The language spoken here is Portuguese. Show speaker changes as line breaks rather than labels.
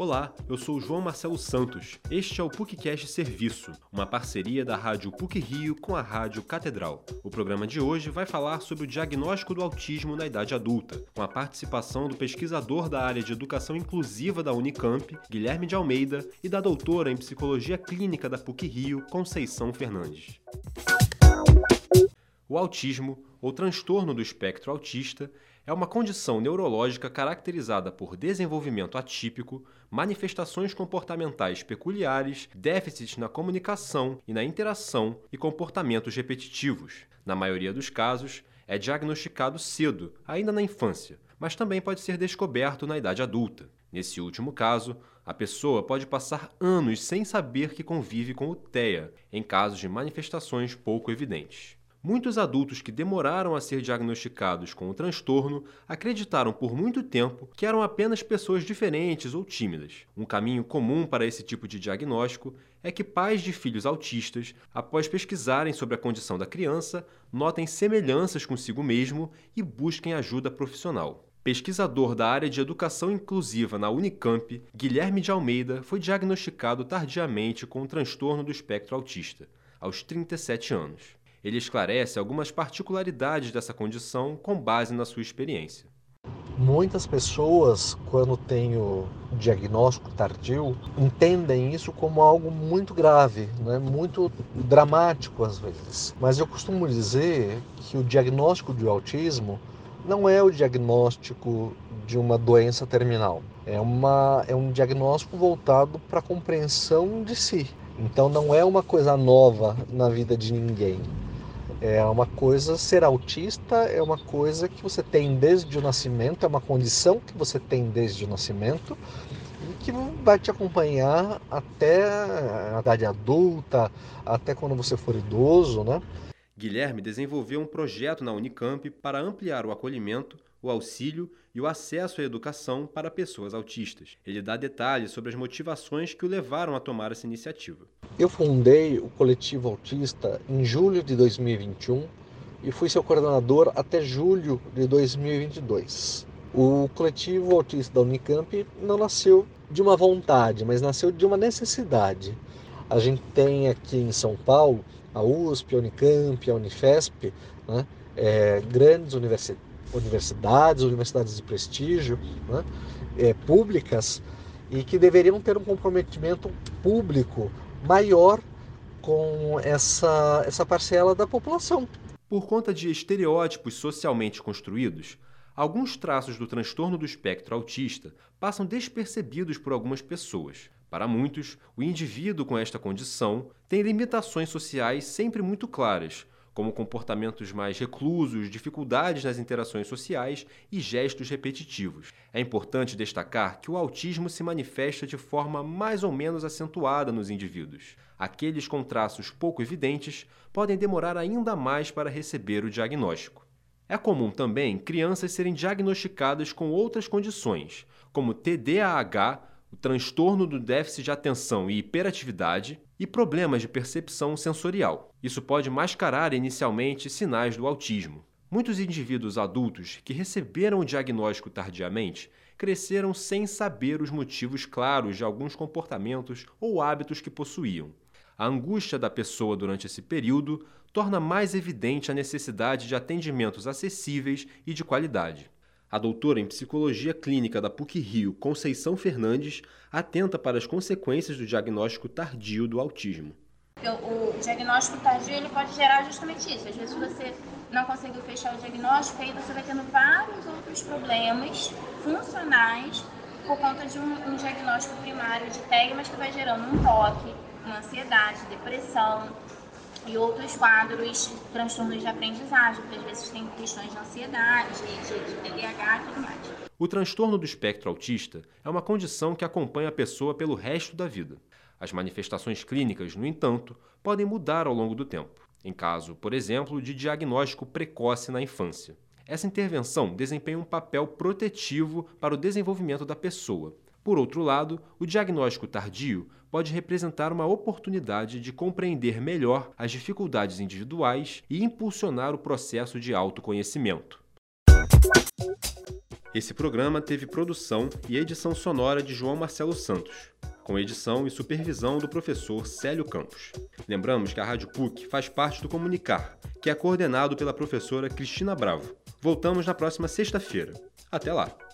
Olá, eu sou João Marcelo Santos. Este é o PUCcast Serviço, uma parceria da Rádio PUC Rio com a Rádio Catedral. O programa de hoje vai falar sobre o diagnóstico do autismo na idade adulta, com a participação do pesquisador da área de educação inclusiva da Unicamp, Guilherme de Almeida, e da doutora em psicologia clínica da PUC Rio, Conceição Fernandes. O autismo, ou transtorno do espectro autista, é uma condição neurológica caracterizada por desenvolvimento atípico, manifestações comportamentais peculiares, déficits na comunicação e na interação e comportamentos repetitivos. Na maioria dos casos, é diagnosticado cedo, ainda na infância, mas também pode ser descoberto na idade adulta. Nesse último caso, a pessoa pode passar anos sem saber que convive com o TEA, em casos de manifestações pouco evidentes. Muitos adultos que demoraram a ser diagnosticados com o transtorno acreditaram por muito tempo que eram apenas pessoas diferentes ou tímidas. Um caminho comum para esse tipo de diagnóstico é que pais de filhos autistas, após pesquisarem sobre a condição da criança, notem semelhanças consigo mesmo e busquem ajuda profissional. Pesquisador da área de educação inclusiva na Unicamp, Guilherme de Almeida foi diagnosticado tardiamente com o transtorno do espectro autista, aos 37 anos. Ele esclarece algumas particularidades dessa condição com base na sua experiência.
Muitas pessoas, quando têm o diagnóstico tardio, entendem isso como algo muito grave, né? muito dramático às vezes. Mas eu costumo dizer que o diagnóstico de autismo não é o diagnóstico de uma doença terminal. É, uma, é um diagnóstico voltado para a compreensão de si. Então não é uma coisa nova na vida de ninguém. É uma coisa, ser autista é uma coisa que você tem desde o nascimento, é uma condição que você tem desde o nascimento e que vai te acompanhar até a idade adulta, até quando você for idoso, né?
Guilherme desenvolveu um projeto na Unicamp para ampliar o acolhimento, o auxílio e o acesso à educação para pessoas autistas. Ele dá detalhes sobre as motivações que o levaram a tomar essa iniciativa.
Eu fundei o Coletivo Autista em julho de 2021 e fui seu coordenador até julho de 2022. O Coletivo Autista da Unicamp não nasceu de uma vontade, mas nasceu de uma necessidade. A gente tem aqui em São Paulo a USP, a Unicamp, a Unifesp, né? é, grandes universidades, universidades de prestígio, né? é, públicas, e que deveriam ter um comprometimento público maior com essa, essa parcela da população.
Por conta de estereótipos socialmente construídos, alguns traços do transtorno do espectro autista passam despercebidos por algumas pessoas. Para muitos, o indivíduo com esta condição tem limitações sociais sempre muito claras, como comportamentos mais reclusos, dificuldades nas interações sociais e gestos repetitivos. É importante destacar que o autismo se manifesta de forma mais ou menos acentuada nos indivíduos. Aqueles com traços pouco evidentes podem demorar ainda mais para receber o diagnóstico. É comum também crianças serem diagnosticadas com outras condições, como TDAH, o transtorno do déficit de atenção e hiperatividade e problemas de percepção sensorial. Isso pode mascarar inicialmente sinais do autismo. Muitos indivíduos adultos que receberam o diagnóstico tardiamente cresceram sem saber os motivos claros de alguns comportamentos ou hábitos que possuíam. A angústia da pessoa durante esse período torna mais evidente a necessidade de atendimentos acessíveis e de qualidade. A doutora em psicologia clínica da PUC-Rio, Conceição Fernandes, atenta para as consequências do diagnóstico tardio do autismo.
O diagnóstico tardio ele pode gerar justamente isso. Às vezes você não conseguiu fechar o diagnóstico, aí você vai tendo vários outros problemas funcionais por conta de um, um diagnóstico primário de TEG, mas que vai gerando um toque, uma ansiedade, depressão, e outros quadros, transtornos de aprendizagem, que às vezes tem questões de ansiedade, de, de TDAH e tudo mais.
O transtorno do espectro autista é uma condição que acompanha a pessoa pelo resto da vida. As manifestações clínicas, no entanto, podem mudar ao longo do tempo, em caso, por exemplo, de diagnóstico precoce na infância. Essa intervenção desempenha um papel protetivo para o desenvolvimento da pessoa, por outro lado, o diagnóstico tardio pode representar uma oportunidade de compreender melhor as dificuldades individuais e impulsionar o processo de autoconhecimento. Esse programa teve produção e edição sonora de João Marcelo Santos, com edição e supervisão do professor Célio Campos. Lembramos que a Rádio PUC faz parte do Comunicar, que é coordenado pela professora Cristina Bravo. Voltamos na próxima sexta-feira. Até lá!